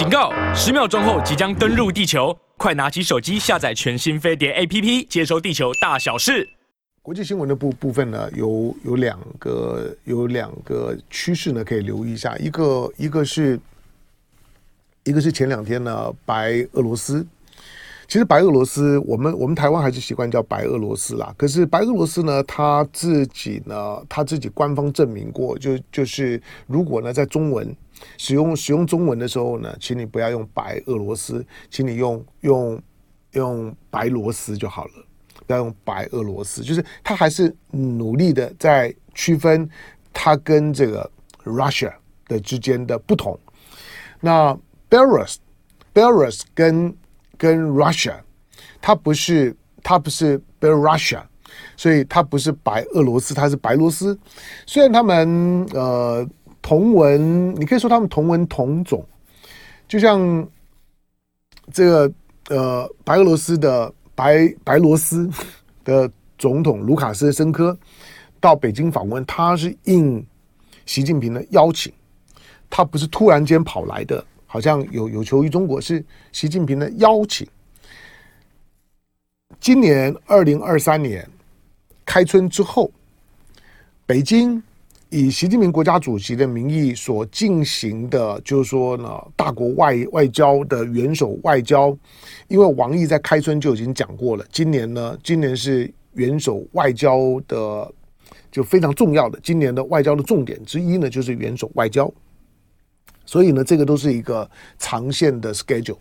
警告！十秒钟后即将登陆地球，快拿起手机下载全新飞碟 APP，接收地球大小事。国际新闻的部部分呢，有有两个有两个趋势呢，可以留意一下。一个一个是一个是前两天呢，白俄罗斯。其实白俄罗斯，我们我们台湾还是习惯叫白俄罗斯啦。可是白俄罗斯呢，他自己呢，他自己官方证明过，就就是如果呢，在中文使用使用中文的时候呢，请你不要用白俄罗斯，请你用用用白罗斯就好了，不要用白俄罗斯。就是他还是努力的在区分他跟这个 Russia 的之间的不同。那 Belarus Belarus 跟跟 Russia，它不是它不是 Belarusia，所以它不是白俄罗斯，它是白罗斯。虽然他们呃同文，你可以说他们同文同种，就像这个呃白俄罗斯的白白罗斯的总统卢卡斯申科到北京访问，他是应习近平的邀请，他不是突然间跑来的。好像有有求于中国，是习近平的邀请。今年二零二三年开春之后，北京以习近平国家主席的名义所进行的，就是说呢，大国外外交的元首外交。因为王毅在开春就已经讲过了，今年呢，今年是元首外交的就非常重要的，今年的外交的重点之一呢，就是元首外交。所以呢，这个都是一个长线的 schedule。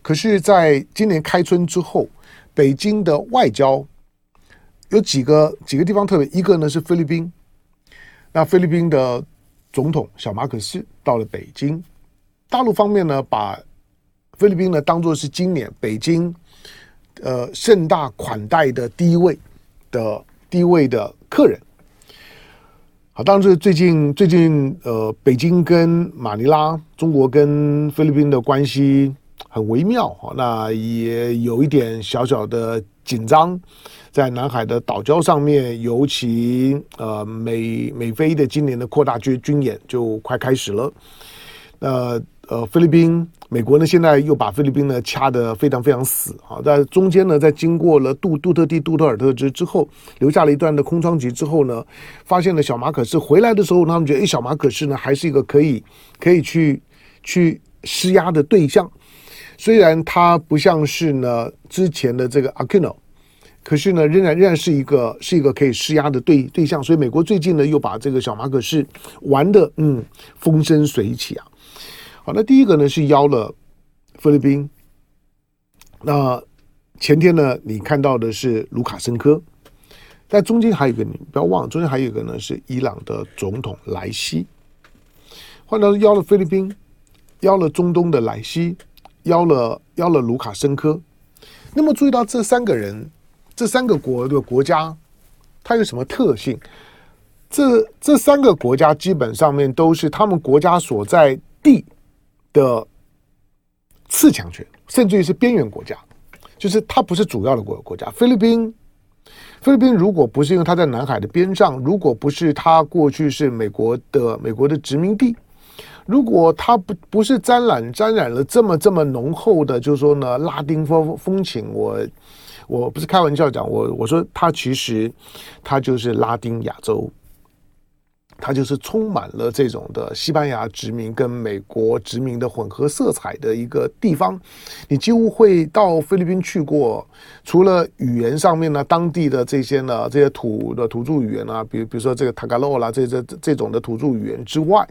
可是，在今年开春之后，北京的外交有几个几个地方特别，一个呢是菲律宾。那菲律宾的总统小马可斯到了北京，大陆方面呢，把菲律宾呢当做是今年北京呃盛大款待的第一位的第一位的客人。好，当然是最近最近呃，北京跟马尼拉，中国跟菲律宾的关系很微妙，那也有一点小小的紧张，在南海的岛礁上面，尤其呃美美菲的今年的扩大军军演就快开始了，呃呃，菲律宾。美国呢，现在又把菲律宾呢掐得非常非常死啊！在中间呢，在经过了杜杜特地、杜特尔特之之后，留下了一段的空窗期之后呢，发现了小马可仕回来的时候，他们觉得，哎，小马可仕呢还是一个可以可以去去施压的对象。虽然他不像是呢之前的这个 Aquino，可是呢，仍然仍然是一个是一个可以施压的对对象。所以美国最近呢又把这个小马可仕玩的嗯风生水起啊。好，那第一个呢是邀了菲律宾。那前天呢，你看到的是卢卡申科，但中间还有一个，你不要忘了，中间还有一个呢是伊朗的总统莱西。换到邀了菲律宾，邀了中东的莱西，邀了邀了卢卡申科。那么注意到这三个人，这三个国的国家，它有什么特性？这这三个国家基本上面都是他们国家所在地。的次强权，甚至于是边缘国家，就是它不是主要的国国家。菲律宾，菲律宾如果不是因为它在南海的边上，如果不是它过去是美国的美国的殖民地，如果它不不是沾染沾染了这么这么浓厚的，就是说呢，拉丁风风情，我我不是开玩笑讲，我我说它其实它就是拉丁亚洲。它就是充满了这种的西班牙殖民跟美国殖民的混合色彩的一个地方，你几乎会到菲律宾去过，除了语言上面呢，当地的这些呢，这些土的土著语言啊，比如比如说这个塔加洛啦，这这这种的土著语言之外，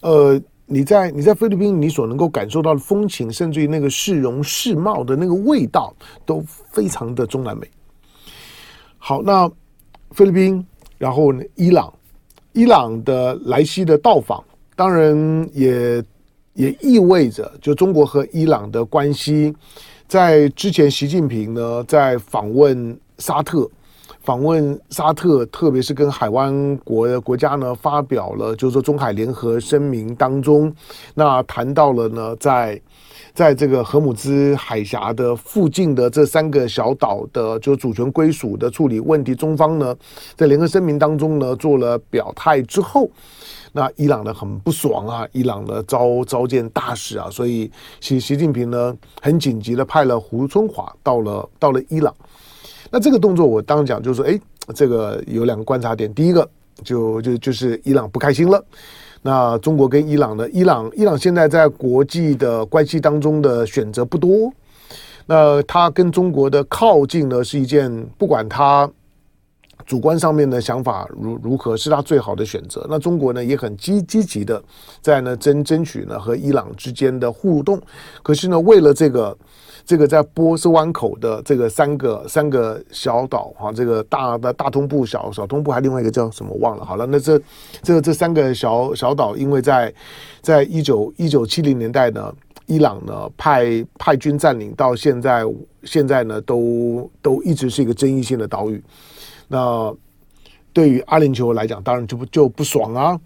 呃，你在你在菲律宾，你所能够感受到的风情，甚至于那个市容市貌的那个味道，都非常的中南美。好，那菲律宾，然后呢，伊朗。伊朗的莱西的到访，当然也也意味着，就中国和伊朗的关系，在之前习近平呢在访问沙特，访问沙特，特别是跟海湾国的国家呢发表了，就是说中海联合声明当中，那谈到了呢在。在这个荷姆兹海峡的附近的这三个小岛的就主权归属的处理问题，中方呢在联合声明当中呢做了表态之后，那伊朗呢很不爽啊，伊朗呢召召见大使啊，所以习习近平呢很紧急的派了胡春华到了到了伊朗。那这个动作我当讲就是说，哎，这个有两个观察点，第一个就就就是伊朗不开心了。那中国跟伊朗呢，伊朗伊朗现在在国际的关系当中的选择不多。那它跟中国的靠近呢，是一件不管它主观上面的想法如如何，是他最好的选择。那中国呢也很积积极的在呢争争取呢和伊朗之间的互动。可是呢，为了这个这个在波斯湾口的这个三个三个小岛哈，这个大的大东部、小小东部，还另外一个叫什么忘了。好了，那这这这三个小小岛，因为在在一九一九七零年代呢。伊朗呢派派军占领到现在，现在呢都都一直是一个争议性的岛屿。那对于阿联酋来讲，当然就不就不爽啊。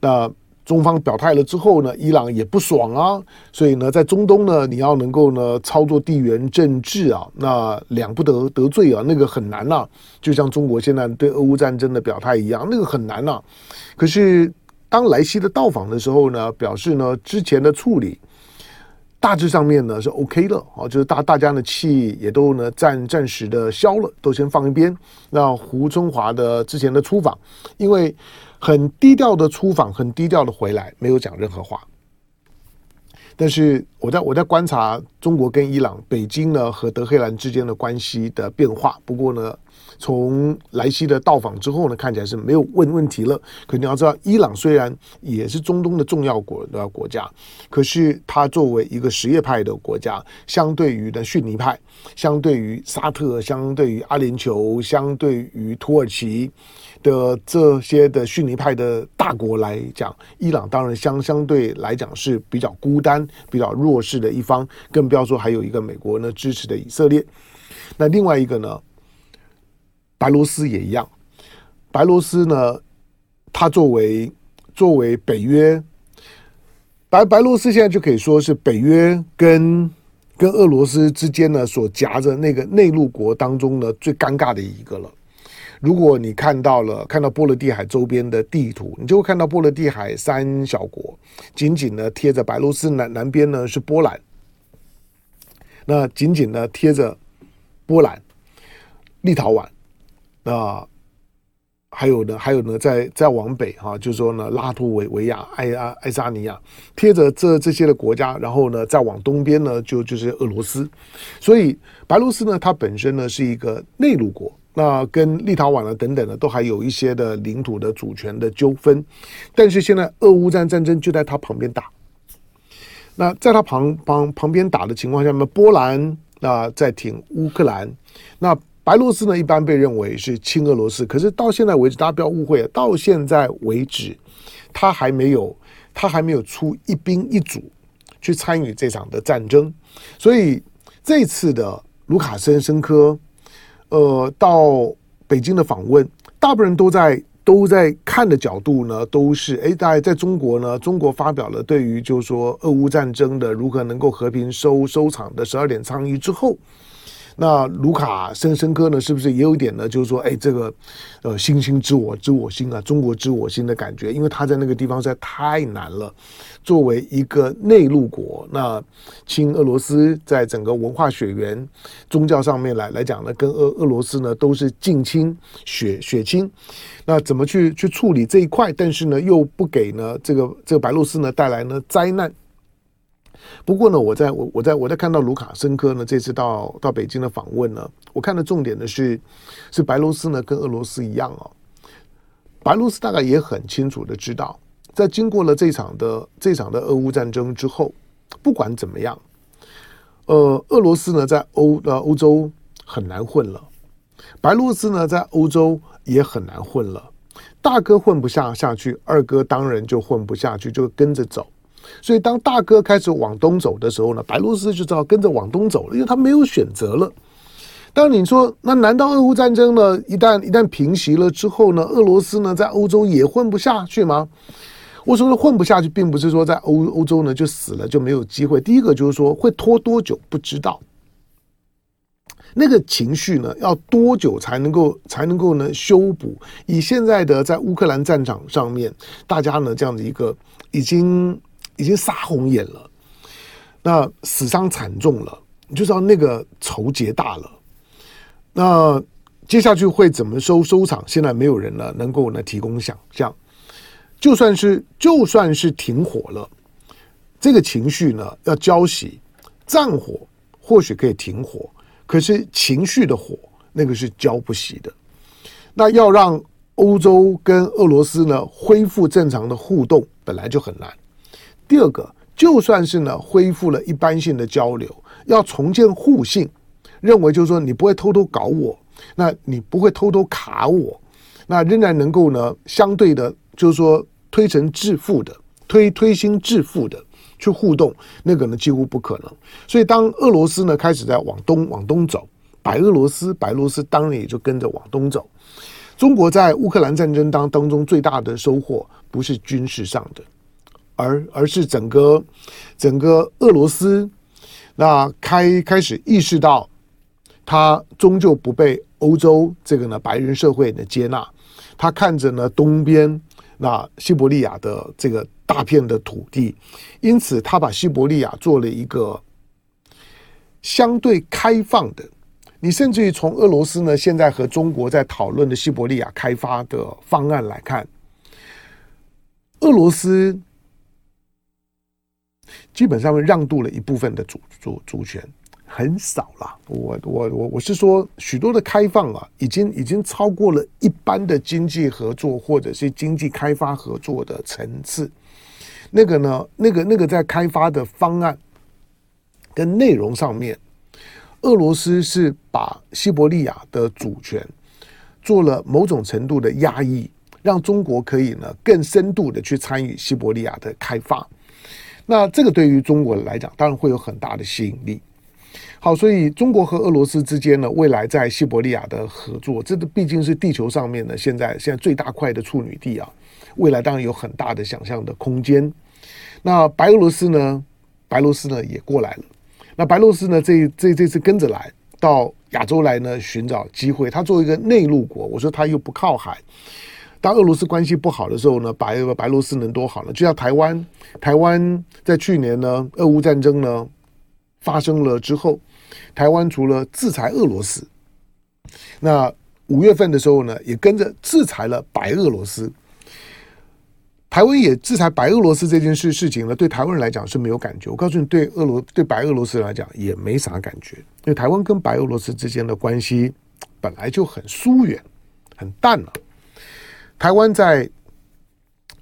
那中方表态了之后呢，伊朗也不爽啊。所以呢，在中东呢，你要能够呢操作地缘政治啊，那两不得得罪啊，那个很难呐、就像中国现在对俄乌战争的表态一样，那个很难呐、可是当莱希的到访的时候呢，表示呢之前的处理。大致上面呢是 OK 了，哦，就是大大家的气也都呢暂暂时的消了，都先放一边。那胡春华的之前的出访，因为很低调的出访，很低调的回来，没有讲任何话。但是我在我在观察中国跟伊朗、北京呢和德黑兰之间的关系的变化。不过呢。从莱西的到访之后呢，看起来是没有问问题了。可你要知道，伊朗虽然也是中东的重要国的国家，可是它作为一个什叶派的国家，相对于的逊尼派，相对于沙特，相对于阿联酋，相对于土耳其的这些的逊尼派的大国来讲，伊朗当然相相对来讲是比较孤单、比较弱势的一方。更不要说还有一个美国呢支持的以色列。那另外一个呢？白罗斯也一样，白罗斯呢，它作为作为北约，白白罗斯现在就可以说是北约跟跟俄罗斯之间呢所夹着那个内陆国当中呢最尴尬的一个了。如果你看到了看到波罗的海周边的地图，你就会看到波罗的海三小国紧紧的贴着白罗斯南南边呢是波兰，那紧紧的贴着波兰、立陶宛。那还有呢？还有呢？再再往北哈、啊，就是说呢，拉脱维维亚、爱爱爱沙尼亚贴着这这些的国家，然后呢，再往东边呢，就就是俄罗斯。所以白罗斯呢，它本身呢是一个内陆国，那跟立陶宛呢等等的，都还有一些的领土的主权的纠纷。但是现在俄乌战战争就在他旁边打，那在他旁旁旁边打的情况下面，波兰那在挺乌克兰，那。白罗斯呢，一般被认为是亲俄罗斯，可是到现在为止，大家不要误会，到现在为止，他还没有，他还没有出一兵一卒去参与这场的战争。所以这次的卢卡申申科，呃，到北京的访问，大部分人都在都在看的角度呢，都是哎，大概在中国呢，中国发表了对于就是说俄乌战争的如何能够和平收收场的十二点倡议之后。那卢卡申申科呢，是不是也有一点呢？就是说，哎，这个，呃，星星知我知我心啊，中国知我心的感觉，因为他在那个地方实在太难了。作为一个内陆国，那亲俄罗斯，在整个文化血缘、宗教上面来来讲呢，跟俄俄罗斯呢都是近亲血血亲。那怎么去去处理这一块？但是呢，又不给呢这个这个白罗斯呢带来呢灾难。不过呢，我在我我在我在看到卢卡申科呢这次到到北京的访问呢，我看的重点的是是白罗斯呢跟俄罗斯一样哦，白罗斯大概也很清楚的知道，在经过了这场的这场的俄乌战争之后，不管怎么样，呃，俄罗斯呢在欧呃欧洲很难混了，白罗斯呢在欧洲也很难混了，大哥混不下下去，二哥当然就混不下去，就跟着走。所以，当大哥开始往东走的时候呢，白罗斯就知道跟着往东走了，因为他没有选择了。当你说，那难道俄乌战争呢？一旦一旦平息了之后呢，俄罗斯呢在欧洲也混不下去吗？我说的混不下去，并不是说在欧欧洲呢就死了就没有机会。第一个就是说会拖多久不知道。那个情绪呢，要多久才能够才能够呢修补？以现在的在乌克兰战场上面，大家呢这样的一个已经已经杀红眼了，那死伤惨重了，你就知道那个仇结大了。那接下去会怎么收收场？现在没有人呢能够呢提供想象。就算是就算是停火了，这个情绪呢要浇熄，战火或许可以停火。可是情绪的火，那个是浇不熄的。那要让欧洲跟俄罗斯呢恢复正常的互动，本来就很难。第二个，就算是呢恢复了一般性的交流，要重建互信，认为就是说你不会偷偷搞我，那你不会偷偷卡我，那仍然能够呢相对的，就是说推陈致富的，推推心置腹的。去互动，那个呢几乎不可能。所以当俄罗斯呢开始在往东往东走，白俄罗斯白罗斯当然也就跟着往东走。中国在乌克兰战争当当中最大的收获不是军事上的，而而是整个整个俄罗斯那开开始意识到，他终究不被欧洲这个呢白人社会的接纳。他看着呢东边那西伯利亚的这个。大片的土地，因此他把西伯利亚做了一个相对开放的。你甚至于从俄罗斯呢，现在和中国在讨论的西伯利亚开发的方案来看，俄罗斯基本上让渡了一部分的主主主权。很少了，我我我我是说，许多的开放啊，已经已经超过了一般的经济合作或者是经济开发合作的层次。那个呢，那个那个在开发的方案跟内容上面，俄罗斯是把西伯利亚的主权做了某种程度的压抑，让中国可以呢更深度的去参与西伯利亚的开发。那这个对于中国来讲，当然会有很大的吸引力。好，所以中国和俄罗斯之间呢，未来在西伯利亚的合作，这个毕竟是地球上面呢，现在现在最大块的处女地啊，未来当然有很大的想象的空间。那白俄罗斯呢，白俄罗斯呢也过来了。那白俄罗斯呢，这这这次跟着来到亚洲来呢，寻找机会。他作为一个内陆国，我说他又不靠海。当俄罗斯关系不好的时候呢，白白俄罗斯能多好呢？就像台湾，台湾在去年呢，俄乌战争呢发生了之后。台湾除了制裁俄罗斯，那五月份的时候呢，也跟着制裁了白俄罗斯。台湾也制裁白俄罗斯这件事事情呢，对台湾人来讲是没有感觉。我告诉你，对俄罗对白俄罗斯来讲也没啥感觉，因为台湾跟白俄罗斯之间的关系本来就很疏远、很淡了。台湾在，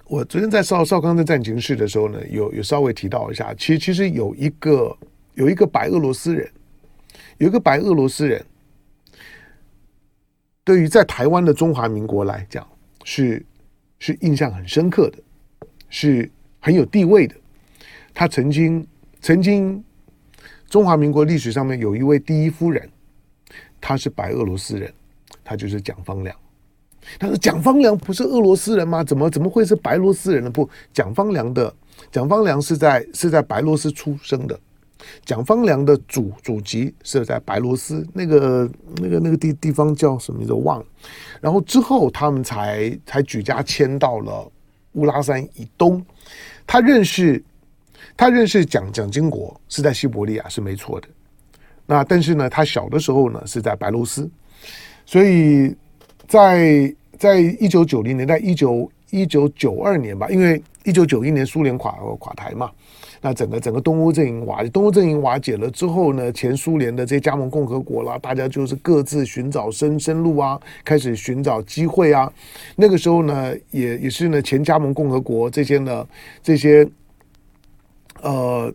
我昨天在邵邵康的战情室的时候呢，有有稍微提到一下，其实其实有一个有一个白俄罗斯人。有一个白俄罗斯人，对于在台湾的中华民国来讲，是是印象很深刻的，是很有地位的。他曾经曾经中华民国历史上面有一位第一夫人，他是白俄罗斯人，他就是蒋方良。他说：“蒋方良不是俄罗斯人吗？怎么怎么会是白罗斯人呢？不，蒋方良的蒋方良是在是在白罗斯出生的。”蒋方良的祖祖籍是在白罗斯，那个那个那个地地方叫什么名字忘了。然后之后他们才才举家迁到了乌拉山以东。他认识他认识蒋蒋经国是在西伯利亚是没错的。那但是呢，他小的时候呢是在白罗斯，所以在在一九九零年代一九一九九二年吧，因为一九九一年苏联垮垮台嘛。那整个整个东欧阵营瓦，东欧阵营瓦解了之后呢，前苏联的这些加盟共和国啦，大家就是各自寻找生生路啊，开始寻找机会啊。那个时候呢，也也是呢，前加盟共和国这些呢，这些呃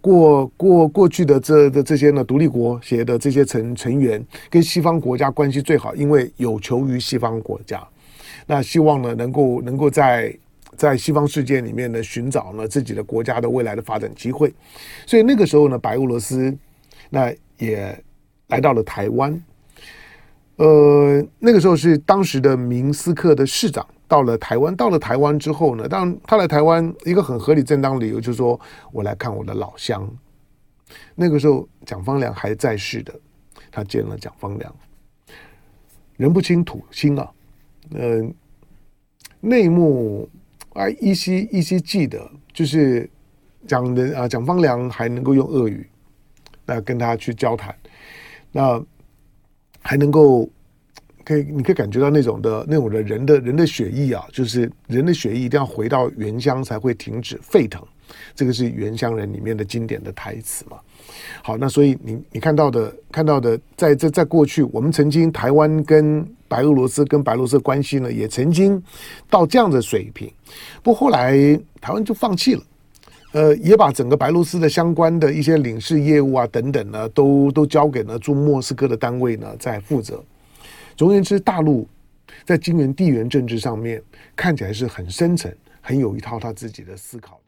过过过去的这的这些呢独立国协的这些成成员，跟西方国家关系最好，因为有求于西方国家，那希望呢能够能够在。在西方世界里面呢，寻找呢自己的国家的未来的发展机会，所以那个时候呢，白俄罗斯那也来到了台湾。呃，那个时候是当时的明斯克的市长到了台湾，到了台湾之后呢，当他来台湾一个很合理正当的理由就是说我来看我的老乡。那个时候蒋方良还在世的，他见了蒋方良，人不清土清啊，嗯、内幕啊依稀依稀记得，就是蒋人啊蒋方良还能够用俄语那跟他去交谈，那还能够。可以，你可以感觉到那种的、那种的人的人的血液啊，就是人的血液一定要回到原乡才会停止沸腾。这个是《原乡人》里面的经典的台词嘛。好，那所以你你看到的看到的，在在在过去，我们曾经台湾跟白俄罗斯跟白罗斯关系呢，也曾经到这样的水平。不过后来台湾就放弃了，呃，也把整个白罗斯的相关的一些领事业务啊等等呢，都都交给了驻莫斯科的单位呢在负责。总而言之，大陆在金元地缘政治上面看起来是很深层，很有一套他自己的思考。